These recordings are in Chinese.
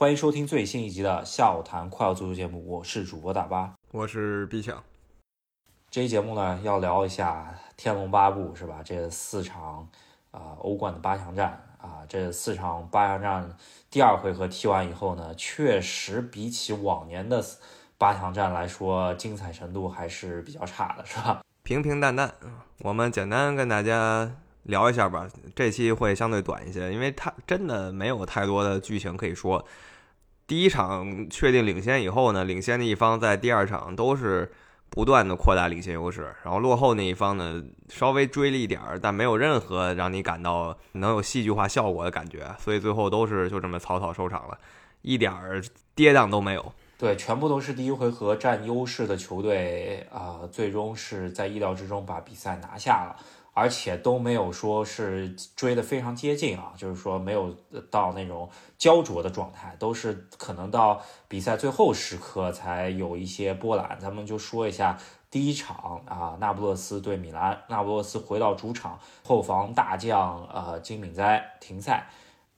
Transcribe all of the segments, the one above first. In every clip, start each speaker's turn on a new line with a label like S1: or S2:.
S1: 欢迎收听最新一集的下午谈快乐足球节目，我是主播大巴，
S2: 我是毕强。
S1: 这期节目呢，要聊一下《天龙八部》是吧？这四场啊欧冠的八强战啊，这四场八强战第二回合踢完以后呢，确实比起往年的八强战来说，精彩程度还是比较差的，是吧？
S2: 平平淡淡，我们简单跟大家。聊一下吧，这期会相对短一些，因为它真的没有太多的剧情可以说。第一场确定领先以后呢，领先的一方在第二场都是不断的扩大领先优势，然后落后那一方呢稍微追了一点儿，但没有任何让你感到能有戏剧化效果的感觉，所以最后都是就这么草草收场了，一点儿跌宕都没有。
S1: 对，全部都是第一回合占优势的球队啊，最终是在意料之中把比赛拿下了。而且都没有说是追得非常接近啊，就是说没有到那种焦灼的状态，都是可能到比赛最后时刻才有一些波澜。咱们就说一下第一场啊，那不勒斯对米兰，那不勒斯回到主场，后防大将呃金敏哉停赛，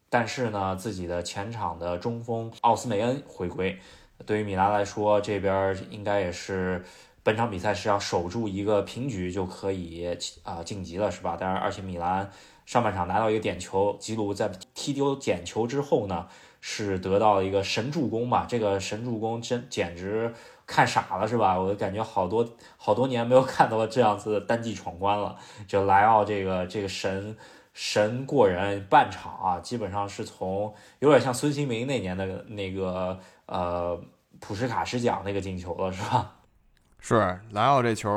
S1: 但是呢自己的前场的中锋奥斯梅恩回归，对于米兰来说这边应该也是。本场比赛是要守住一个平局就可以啊晋级了，是吧？当然，而且米兰上半场拿到一个点球，吉鲁在踢丢点球之后呢，是得到了一个神助攻吧？这个神助攻真简直看傻了，是吧？我感觉好多好多年没有看到这样子的单骑闯关了。就莱奥这个这个神神过人，半场啊，基本上是从有点像孙兴民那年的那个呃普什卡什奖那个进球了，是吧？
S2: 是莱奥这球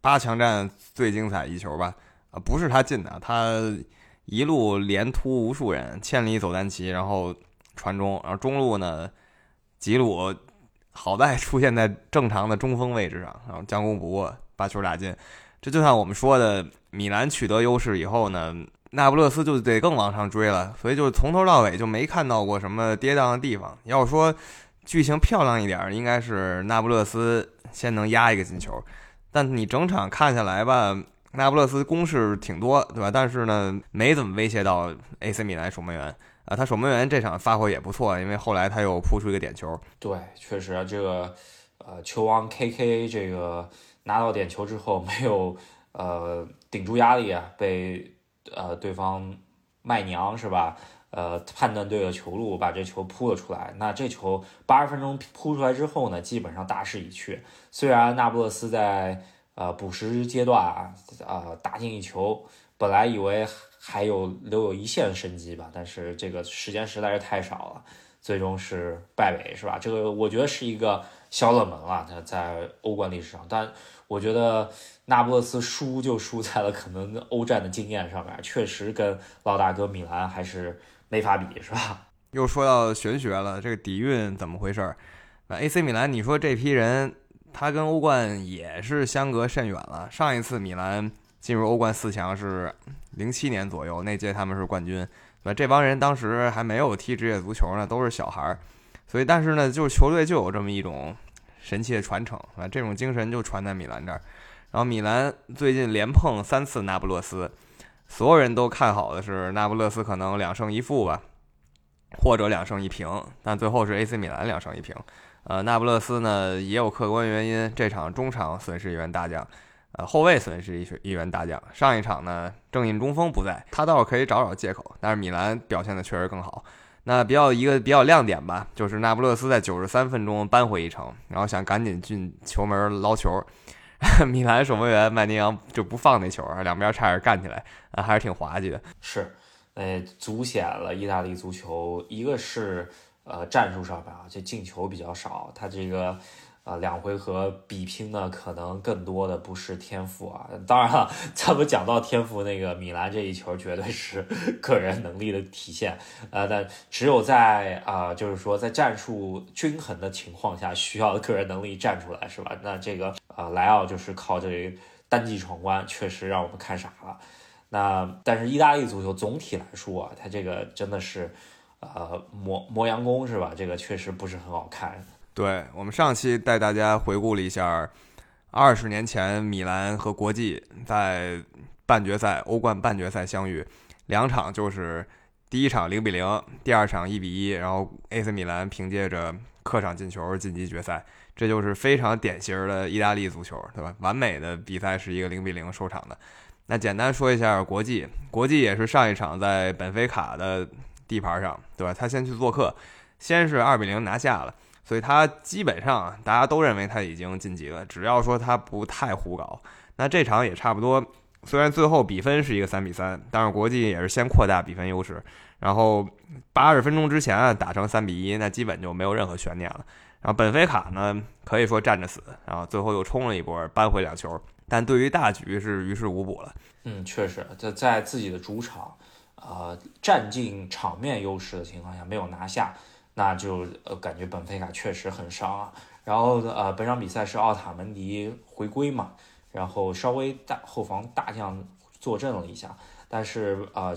S2: 八强战最精彩一球吧？啊，不是他进的，他一路连突无数人，千里走单骑，然后传中，然后中路呢，吉鲁好在出现在正常的中锋位置上，然后将功补过把球打进。这就像我们说的，米兰取得优势以后呢，那不勒斯就得更往上追了，所以就从头到尾就没看到过什么跌宕的地方。要说剧情漂亮一点，应该是那不勒斯。先能压一个进球，但你整场看下来吧，那不勒斯攻势挺多，对吧？但是呢，没怎么威胁到 AC 米兰守门员啊。他守门员这场发挥也不错，因为后来他又扑出一个点球。
S1: 对，确实这个呃，球王 KK 这个拿到点球之后没有呃顶住压力啊，被呃对方卖娘是吧？呃，判断对了球路，把这球扑了出来。那这球八十分钟扑出来之后呢，基本上大势已去。虽然那不勒斯在呃补时阶段啊，呃打进一球，本来以为还有留有一线生机吧，但是这个时间实在是太少了，最终是败北，是吧？这个我觉得是一个小冷门了，他在欧冠历史上。但我觉得那不勒斯输就输在了可能欧战的经验上面，确实跟老大哥米兰还是。没法比是吧？
S2: 又说到玄学了，这个底蕴怎么回事儿？那 AC 米兰，你说这批人，他跟欧冠也是相隔甚远了。上一次米兰进入欧冠四强是零七年左右，那届他们是冠军。那这帮人当时还没有踢职业足球呢，都是小孩儿。所以，但是呢，就是球队就有这么一种神奇的传承啊，这种精神就传在米兰这儿。然后，米兰最近连碰三次那不勒斯。所有人都看好的是那不勒斯可能两胜一负吧，或者两胜一平，但最后是 AC 米兰两胜一平。呃，那不勒斯呢也有客观原因，这场中场损失一员大将，呃，后卫损失一一员大将。上一场呢正印中锋不在，他倒是可以找找借口。但是米兰表现的确实更好。那比较一个比较亮点吧，就是那不勒斯在九十三分钟扳回一城，然后想赶紧进球门捞球。米兰守门员麦尼昂就不放那球，两边差点干起来啊，还是挺滑稽的。
S1: 是，呃，足显了意大利足球，一个是呃战术上吧，就，进球比较少，他这个。啊，两回合比拼呢，可能更多的不是天赋啊。当然了，咱们讲到天赋，那个米兰这一球绝对是 个人能力的体现。呃，但只有在啊，就是说在战术均衡的情况下，需要个人能力站出来，是吧？那这个啊，莱奥就是靠这单骑闯关，确实让我们看傻了。那但是意大利足球总体来说啊，它这个真的是呃磨磨洋工，是吧？这个确实不是很好看。
S2: 对我们上期带大家回顾了一下，二十年前米兰和国际在半决赛欧冠半决赛相遇，两场就是第一场零比零，第二场一比一，然后 AC 米兰凭借着客场进球晋级决赛，这就是非常典型的意大利足球，对吧？完美的比赛是一个零比零收场的。那简单说一下国际，国际也是上一场在本菲卡的地盘上，对吧？他先去做客，先是二比零拿下了，所以他基本上大家都认为他已经晋级了，只要说他不太胡搞。那这场也差不多，虽然最后比分是一个三比三，但是国际也是先扩大比分优势，然后八十分钟之前啊打成三比一，那基本就没有任何悬念了。然后本菲卡呢，可以说站着死，然后最后又冲了一波，扳回两球。但对于大局是于事无补了。
S1: 嗯，确实，在在自己的主场，呃，占尽场面优势的情况下没有拿下，那就呃感觉本菲卡确实很伤啊。然后呃，本场比赛是奥塔门迪回归嘛，然后稍微大后防大将坐镇了一下，但是呃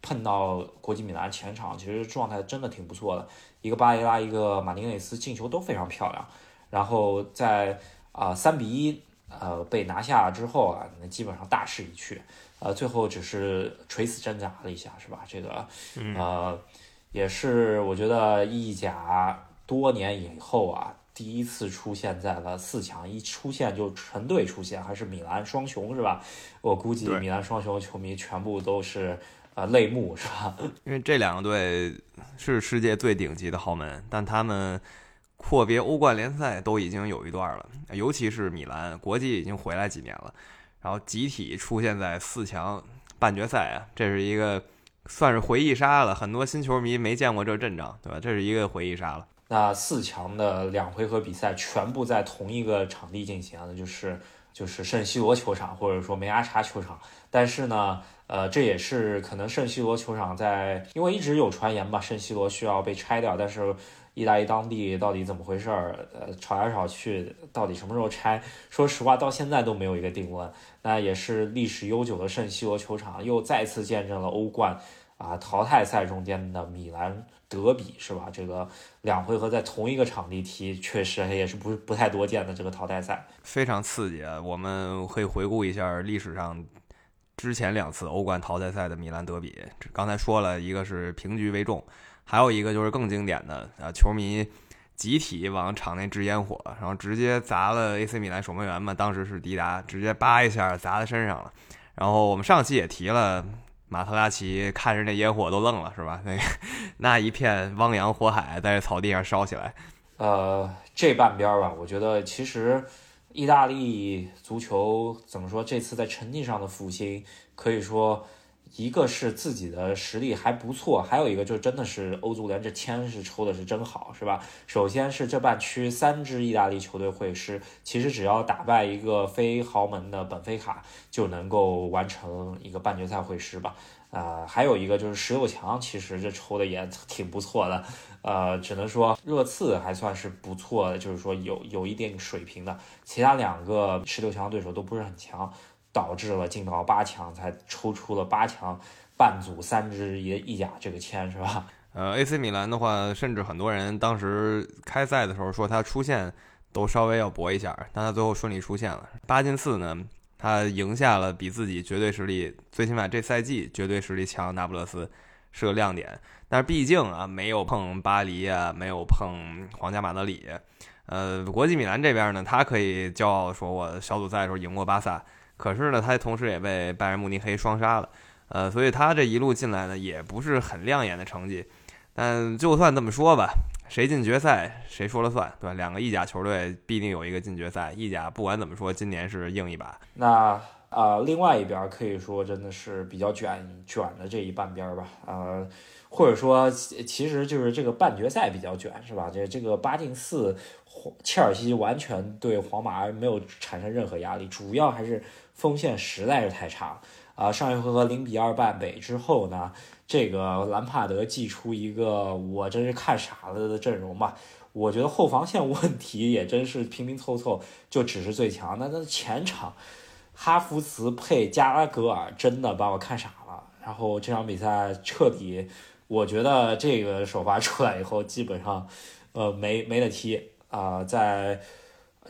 S1: 碰到国际米兰前场，其实状态真的挺不错的，一个巴雷拉，一个马丁内斯进球都非常漂亮。然后在啊三比一。呃，被拿下之后啊，那基本上大势已去，呃，最后只是垂死挣扎了一下，是吧？这个，呃，也是我觉得意甲多年以后啊，第一次出现在了四强，一出现就成队出现，还是米兰双雄，是吧？我估计米兰双雄球迷全部都是呃泪目，是吧？
S2: 因为这两个队是世界最顶级的豪门，但他们。阔别欧冠联赛都已经有一段了，尤其是米兰，国际已经回来几年了，然后集体出现在四强半决赛啊，这是一个算是回忆杀了。很多新球迷没见过这阵仗，对吧？这是一个回忆杀了。
S1: 那四强的两回合比赛全部在同一个场地进行，那就是就是圣西罗球场或者说梅阿查球场。但是呢，呃，这也是可能圣西罗球场在，因为一直有传言吧，圣西罗需要被拆掉，但是。意大利当地到底怎么回事儿？呃，吵来吵去，到底什么时候拆？说实话，到现在都没有一个定论。那也是历史悠久的圣西罗球场，又再次见证了欧冠啊淘汰赛中间的米兰德比，是吧？这个两回合在同一个场地踢，确实也是不不太多见的这个淘汰赛，
S2: 非常刺激啊！我们可以回顾一下历史上之前两次欧冠淘汰赛的米兰德比。刚才说了一个是平局为重。还有一个就是更经典的啊，球迷集体往场内掷烟火，然后直接砸了 AC 米兰守门员嘛，当时是迪达，直接叭一下砸在身上了。然后我们上期也提了，马特拉齐看着那烟火都愣了，是吧？那那一片汪洋火海在草地上烧起来。
S1: 呃，这半边吧，我觉得其实意大利足球怎么说，这次在成绩上的复兴，可以说。一个是自己的实力还不错，还有一个就真的是欧足联这签是抽的是真好，是吧？首先是这半区三支意大利球队会师，其实只要打败一个非豪门的本菲卡，就能够完成一个半决赛会师吧。啊，还有一个就是十六强，其实这抽的也挺不错的。呃，只能说热刺还算是不错的，就是说有有一定水平的，其他两个十六强对手都不是很强。导致了进到八强，才抽出了八强半组三支意意甲这个签是吧？
S2: 呃，AC 米兰的话，甚至很多人当时开赛的时候说他出线都稍微要搏一下，但他最后顺利出现了。八进四呢，他赢下了比自己绝对实力，最起码这赛季绝对实力强那不勒斯是个亮点。但是毕竟啊，没有碰巴黎啊，没有碰皇家马德里。呃，国际米兰这边呢，他可以骄傲说，我小组赛的时候赢过巴萨。可是呢，他同时也被拜仁慕尼黑双杀了，呃，所以他这一路进来呢，也不是很亮眼的成绩。但就算这么说吧，谁进决赛谁说了算，对吧？两个意甲球队必定有一个进决赛。意甲不管怎么说，今年是硬一把。
S1: 那啊，另外一边可以说真的是比较卷卷的这一半边吧，呃，或者说其实就是这个半决赛比较卷，是吧？这这个八进四，切尔西完全对皇马没有产生任何压力，主要还是。锋线实在是太差啊！上一回合零比二败北之后呢，这个兰帕德祭出一个我真是看傻了的阵容吧。我觉得后防线问题也真是拼拼凑凑就只是最强，那那前场哈弗茨配加拉格尔真的把我看傻了。然后这场比赛彻底，我觉得这个首发出来以后，基本上呃没 没得踢啊，在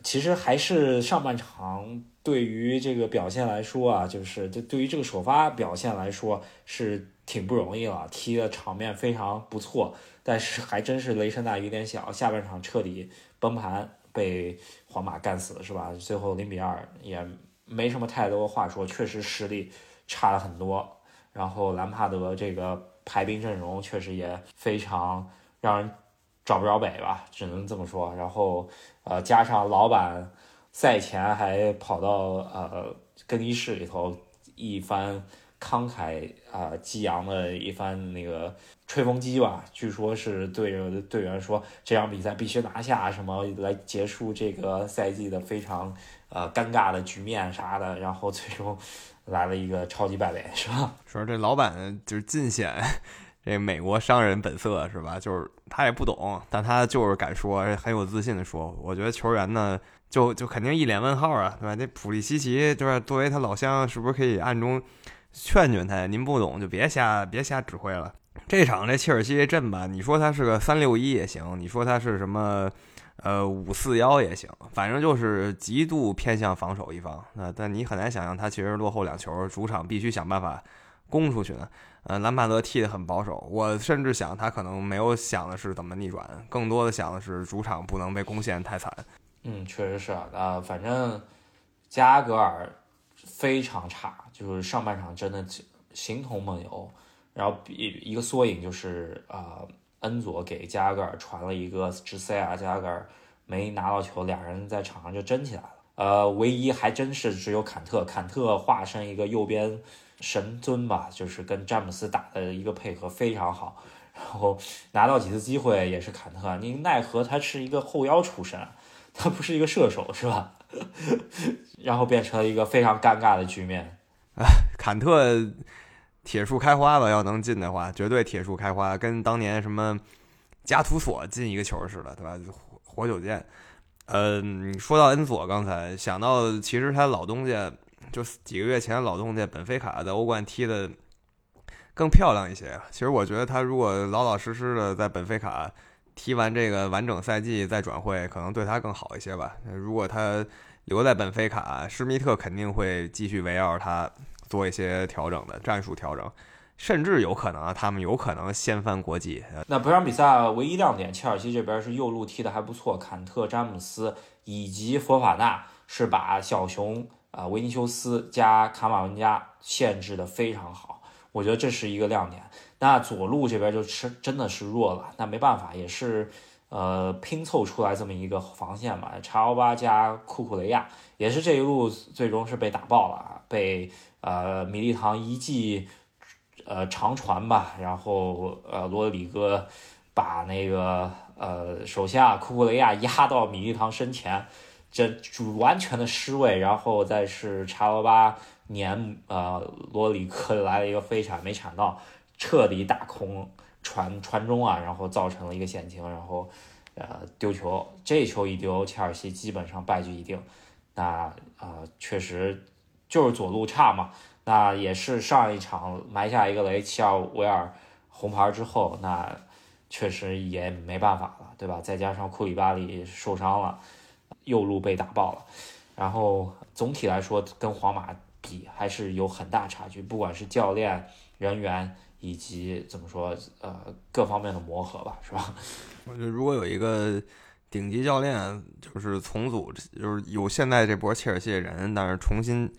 S1: 其实还是上半场。对于这个表现来说啊，就是就对于这个首发表现来说是挺不容易了，踢的场面非常不错，但是还真是雷声大雨点小，下半场彻底崩盘，被皇马干死了，是吧？最后零比二也没什么太多话说，确实实力差了很多。然后兰帕德这个排兵阵容确实也非常让人找不着北吧，只能这么说。然后呃，加上老板赛前还跑到呃更衣室里头一番。慷慨啊激昂的一番那个吹风机吧，据说是对着队员说这场比赛必须拿下，什么来结束这个赛季的非常呃尴尬的局面啥的，然后最终来了一个超级败北，是吧？
S2: 说这老板就是尽显 这美国商人本色，是吧？就是他也不懂，但他就是敢说，很有自信的说。我觉得球员呢，就就肯定一脸问号啊，对吧？那普利西奇就是作为他老乡，是不是可以暗中？劝劝他，您不懂就别瞎别瞎指挥了。这场这切尔西这阵吧，你说他是个三六一也行，你说他是什么呃五四幺也行，反正就是极度偏向防守一方。那但你很难想象他其实落后两球，主场必须想办法攻出去呢。呃，兰帕德踢得很保守，我甚至想他可能没有想的是怎么逆转，更多的想的是主场不能被攻陷太惨。
S1: 嗯，确实是啊，呃反正加格尔。非常差，就是上半场真的形同梦游。然后一一个缩影就是啊，恩佐给加格尔传了一个直塞啊，加格尔没拿到球，俩人在场上就争起来了。呃，唯一还真是只有坎特，坎特化身一个右边神尊吧，就是跟詹姆斯打的一个配合非常好，然后拿到几次机会也是坎特。你奈何他是一个后腰出身，他不是一个射手，是吧？然后变成了一个非常尴尬的局面。
S2: 啊，坎特铁树开花吧，要能进的话，绝对铁树开花，跟当年什么加图索进一个球似的，对吧？活久见。嗯，说到恩佐，刚才想到，其实他老东家就几个月前老东家本菲卡在欧冠踢的更漂亮一些。其实我觉得他如果老老实实的在本菲卡。踢完这个完整赛季再转会，可能对他更好一些吧。如果他留在本菲卡，施密特肯定会继续围绕他做一些调整的战术调整，甚至有可能啊，他们有可能掀翻国际。
S1: 那本场比赛唯一亮点，切尔西这边是右路踢的还不错，坎特、詹姆斯以及佛法纳是把小熊啊维尼修斯加卡马文加限制的非常好，我觉得这是一个亮点。那左路这边就是真的是弱了，那没办法，也是，呃，拼凑出来这么一个防线嘛。查奥巴加库库雷亚也是这一路最终是被打爆了，被呃米利唐一记呃长传吧，然后呃罗德里戈把那个呃手下库库雷亚压到米利唐身前，这主完全的失位，然后再是查罗巴撵呃罗里戈来了一个飞铲没铲到。彻底打空传传中啊，然后造成了一个险情，然后呃丢球，这球一丢，切尔西基本上败局已定。那呃确实就是左路差嘛，那也是上一场埋下一个雷，齐尔维尔红牌之后，那确实也没办法了，对吧？再加上库里巴里受伤了，右路被打爆了，然后总体来说跟皇马比还是有很大差距，不管是教练人员。以及怎么说，呃，各方面的磨合吧，是吧？
S2: 我觉得如果有一个顶级教练，就是重组，就是有现在这波切尔西的人，但是重新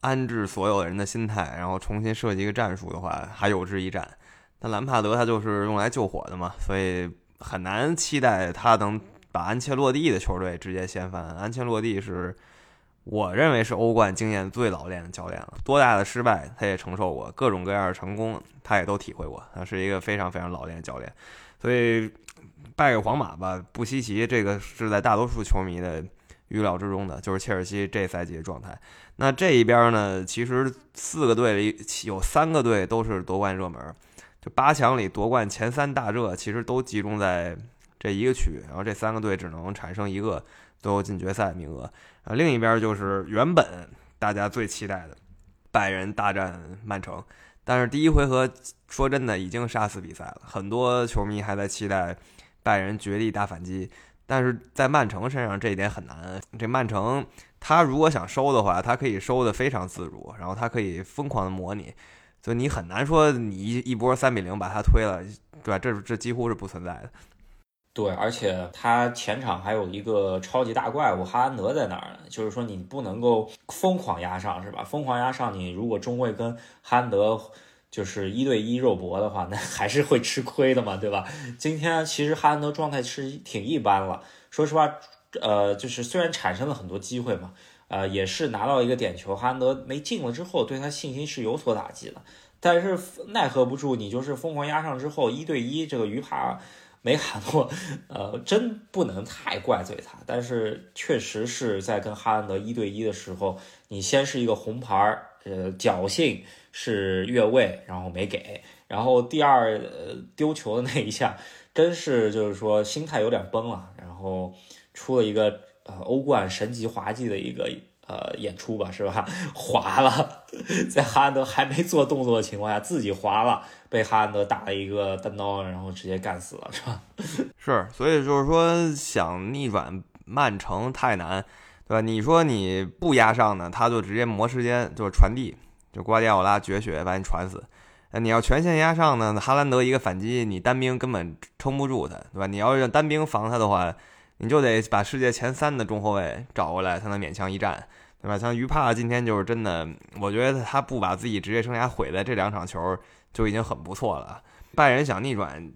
S2: 安置所有人的心态，然后重新设计一个战术的话，还有之一战。但兰帕德他就是用来救火的嘛，所以很难期待他能把安切洛蒂的球队直接掀翻。安切洛蒂是。我认为是欧冠经验最老练的教练了，多大的失败他也承受过，各种各样的成功他也都体会过，他是一个非常非常老练的教练，所以败给皇马吧不稀奇，这个是在大多数球迷的预料之中的，就是切尔西这赛季的状态。那这一边呢，其实四个队里有三个队都是夺冠热门，就八强里夺冠前三大热其实都集中在这一个区，然后这三个队只能产生一个最后进决赛名额。啊，另一边就是原本大家最期待的拜仁大战曼城，但是第一回合说真的已经杀死比赛了，很多球迷还在期待拜仁绝地大反击，但是在曼城身上这一点很难。这曼城他如果想收的话，他可以收的非常自如，然后他可以疯狂的模拟，就你很难说你一一波三比零把他推了，对吧？这这几乎是不存在的。
S1: 对，而且他前场还有一个超级大怪物哈兰德在那儿呢，就是说你不能够疯狂压上，是吧？疯狂压上，你如果中卫跟哈兰德就是一对一肉搏的话，那还是会吃亏的嘛，对吧？今天其实哈兰德状态是挺一般了，说实话，呃，就是虽然产生了很多机会嘛，呃，也是拿到一个点球，哈兰德没进了之后，对他信心是有所打击的，但是奈何不住你就是疯狂压上之后，一对一这个鱼帕。梅卡诺，呃，真不能太怪罪他，但是确实是在跟哈兰德一对一的时候，你先是一个红牌，呃，侥幸是越位，然后没给，然后第二，呃，丢球的那一下，真是就是说心态有点崩了，然后出了一个呃欧冠神级滑稽的一个。呃，演出吧，是吧？滑了，在哈兰德还没做动作的情况下，自己滑了，被哈兰德打了一个单刀，然后直接干死了，是吧？
S2: 是，所以就是说，想逆转曼城太难，对吧？你说你不压上呢，他就直接磨时间，就是传递，就瓜迪奥拉绝学把你传死。那你要全线压上呢，哈兰德一个反击，你单兵根本撑不住他，对吧？你要让单兵防他的话。你就得把世界前三的中后卫找过来，才能勉强一战，对吧？像于帕今天就是真的，我觉得他不把自己职业生涯毁在这两场球就已经很不错了。拜仁想逆转，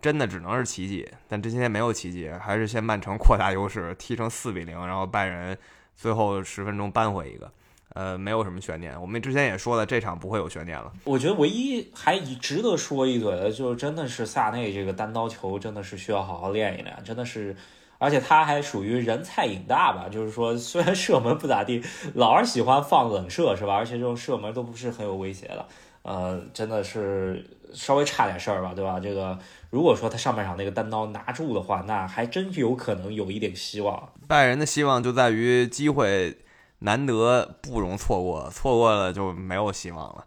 S2: 真的只能是奇迹，但这些天没有奇迹，还是先曼城扩大优势，踢成四比零，然后拜仁最后十分钟扳回一个，呃，没有什么悬念。我们之前也说了，这场不会有悬念了。
S1: 我觉得唯一还值得说一嘴的，就是真的是萨内这个单刀球，真的是需要好好练一练，真的是。而且他还属于人菜瘾大吧，就是说虽然射门不咋地，老是喜欢放冷射是吧？而且这种射门都不是很有威胁的，呃，真的是稍微差点事儿吧，对吧？这个如果说他上半场那个单刀拿住的话，那还真有可能有一点希望。
S2: 拜仁的希望就在于机会难得，不容错过，错过了就没有希望了。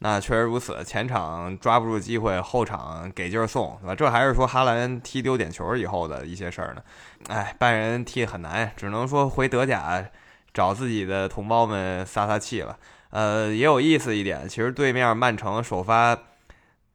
S2: 那确实如此，前场抓不住机会，后场给劲儿送，对吧？这还是说哈兰踢丢点球以后的一些事儿呢。哎，拜仁踢很难，只能说回德甲找自己的同胞们撒撒气了。呃，也有意思一点，其实对面曼城首发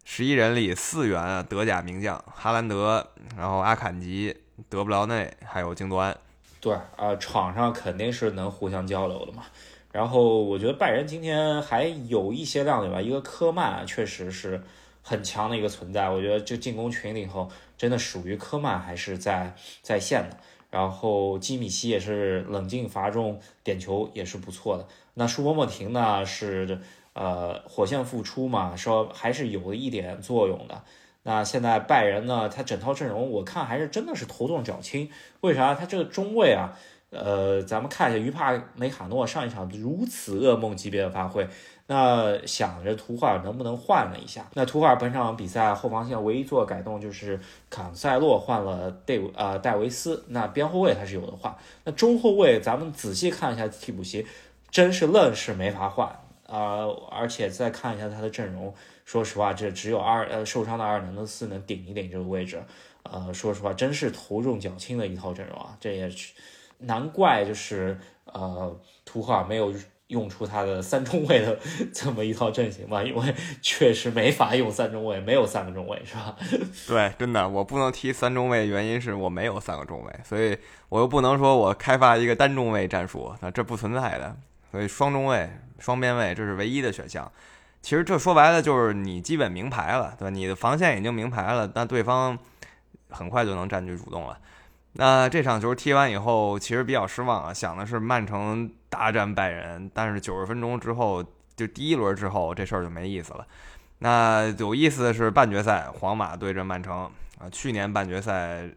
S2: 十一人里四员德甲名将，哈兰德，然后阿坎吉、德布劳内，还有京多安。
S1: 对，呃，场上肯定是能互相交流的嘛。然后我觉得拜仁今天还有一些亮点吧，一个科曼确实是很强的一个存在，我觉得这进攻群里头真的属于科曼还是在在线的。然后基米希也是冷静罚中点球也是不错的。那舒波莫廷呢是呃火线复出嘛，说还是有一点作用的。那现在拜仁呢，他整套阵容我看还是真的是头重脚轻，为啥？他这个中卫啊。呃，咱们看一下于帕梅卡诺上一场如此噩梦级别的发挥，那想着图赫尔能不能换了一下？那图赫尔本场比赛后防线唯一做改动就是坎塞洛换了戴呃戴维斯，那边后卫他是有的换，那中后卫咱们仔细看一下替补席，真是愣是没法换啊！而且再看一下他的阵容，说实话，这只有二呃受伤的阿尔南德斯能顶一顶这个位置，呃，说实话，真是头重脚轻的一套阵容啊，这也是。难怪就是呃，图赫尔没有用出他的三中卫的这么一套阵型吧，因为确实没法用三中卫，没有三个中卫是吧？
S2: 对，真的，我不能踢三中卫，原因是我没有三个中卫，所以我又不能说我开发一个单中卫战术，那这不存在的，所以双中卫、双边卫这是唯一的选项。其实这说白了就是你基本明牌了，对吧？你的防线已经明牌了，那对方很快就能占据主动了。那这场球踢完以后，其实比较失望啊，想的是曼城大战拜仁，但是九十分钟之后，就第一轮之后，这事儿就没意思了。那有意思的是半决赛，皇马对阵曼城啊，去年半决赛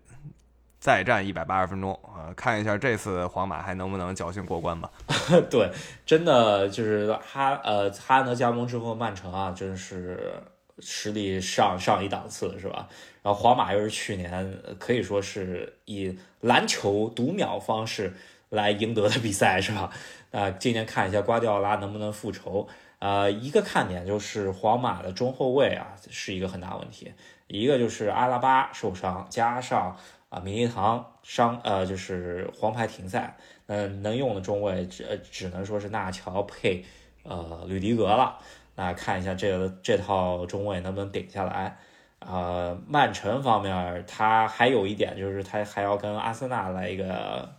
S2: 再战一百八十分钟啊，看一下这次皇马还能不能侥幸过关吧。
S1: 对，真的就是哈呃哈兰德加盟之后，曼城啊，真是。实力上上一档次是吧？然后皇马又是去年可以说是以篮球读秒方式来赢得的比赛是吧？那今年看一下瓜迪奥拉能不能复仇？呃，一个看点就是皇马的中后卫啊是一个很大问题，一个就是阿拉巴受伤，加上啊米利堂伤呃就是黄牌停赛，嗯，能用的中卫只只能说是纳乔配呃吕迪格了。那看一下这个这套中卫能不能顶下来。呃，曼城方面，他还有一点就是他还要跟阿森纳来一个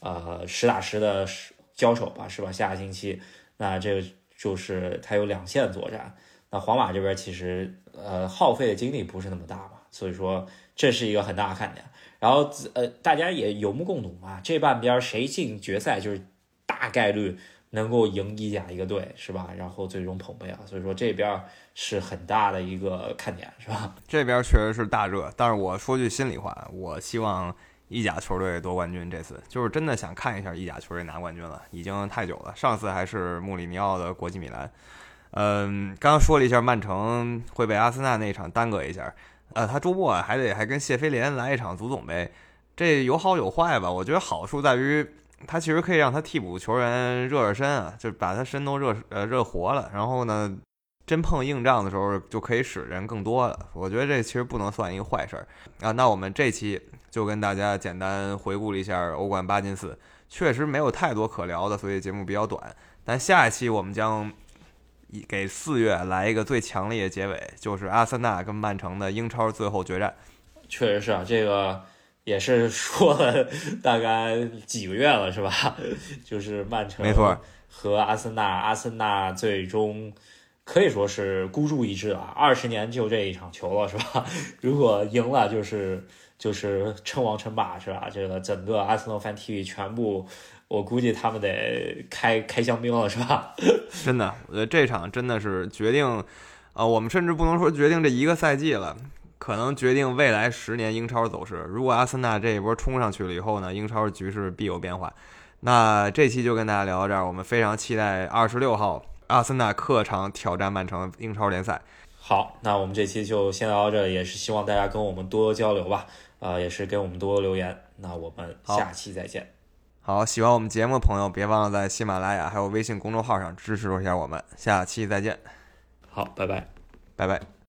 S1: 呃实打实的交手吧，是吧？下个星期，那这个就是他有两线作战。那皇马这边其实呃耗费的精力不是那么大嘛，所以说这是一个很大的看点。然后呃大家也有目共睹嘛，这半边谁进决赛就是大概率能够赢意甲一个队，是吧？然后最终捧杯啊，所以说这边是很大的一个看点，是吧？
S2: 这边确实是大热，但是我说句心里话，我希望意甲球队夺冠军。这次就是真的想看一下意甲球队拿冠军了，已经太久了。上次还是穆里尼奥的国际米兰。嗯，刚刚说了一下曼城会被阿森纳那场耽搁一下，呃，他周末还得还跟谢菲联来一场足总杯，这有好有坏吧？我觉得好处在于，他其实可以让他替补球员热热身啊，就把他身都热呃热活了，然后呢，真碰硬仗的时候就可以使人更多了。我觉得这其实不能算一个坏事儿啊。那我们这期就跟大家简单回顾了一下欧冠八进四，确实没有太多可聊的，所以节目比较短。但下一期我们将。给四月来一个最强烈的结尾，就是阿森纳跟曼城的英超最后决战。
S1: 确实是啊，这个也是说了 大概几个月了，是吧？就是曼城
S2: 没错
S1: 和阿森纳，阿森纳最终可以说是孤注一掷啊，二十年就这一场球了，是吧？如果赢了，就是就是称王称霸，是吧？这个整个阿森纳 fan TV 全部。我估计他们得开开香槟了，是吧？
S2: 真的，我觉得这场真的是决定，呃，我们甚至不能说决定这一个赛季了，可能决定未来十年英超走势。如果阿森纳这一波冲上去了以后呢，英超局势必有变化。那这期就跟大家聊到这儿，我们非常期待二十六号阿森纳客场挑战曼城英超联赛。
S1: 好，那我们这期就先聊到这，也是希望大家跟我们多多交流吧，呃，也是给我们多多留言。那我们下期再见。
S2: 好，喜欢我们节目的朋友，别忘了在喜马拉雅还有微信公众号上支持一下我们。下期再见。
S1: 好，拜拜，
S2: 拜拜。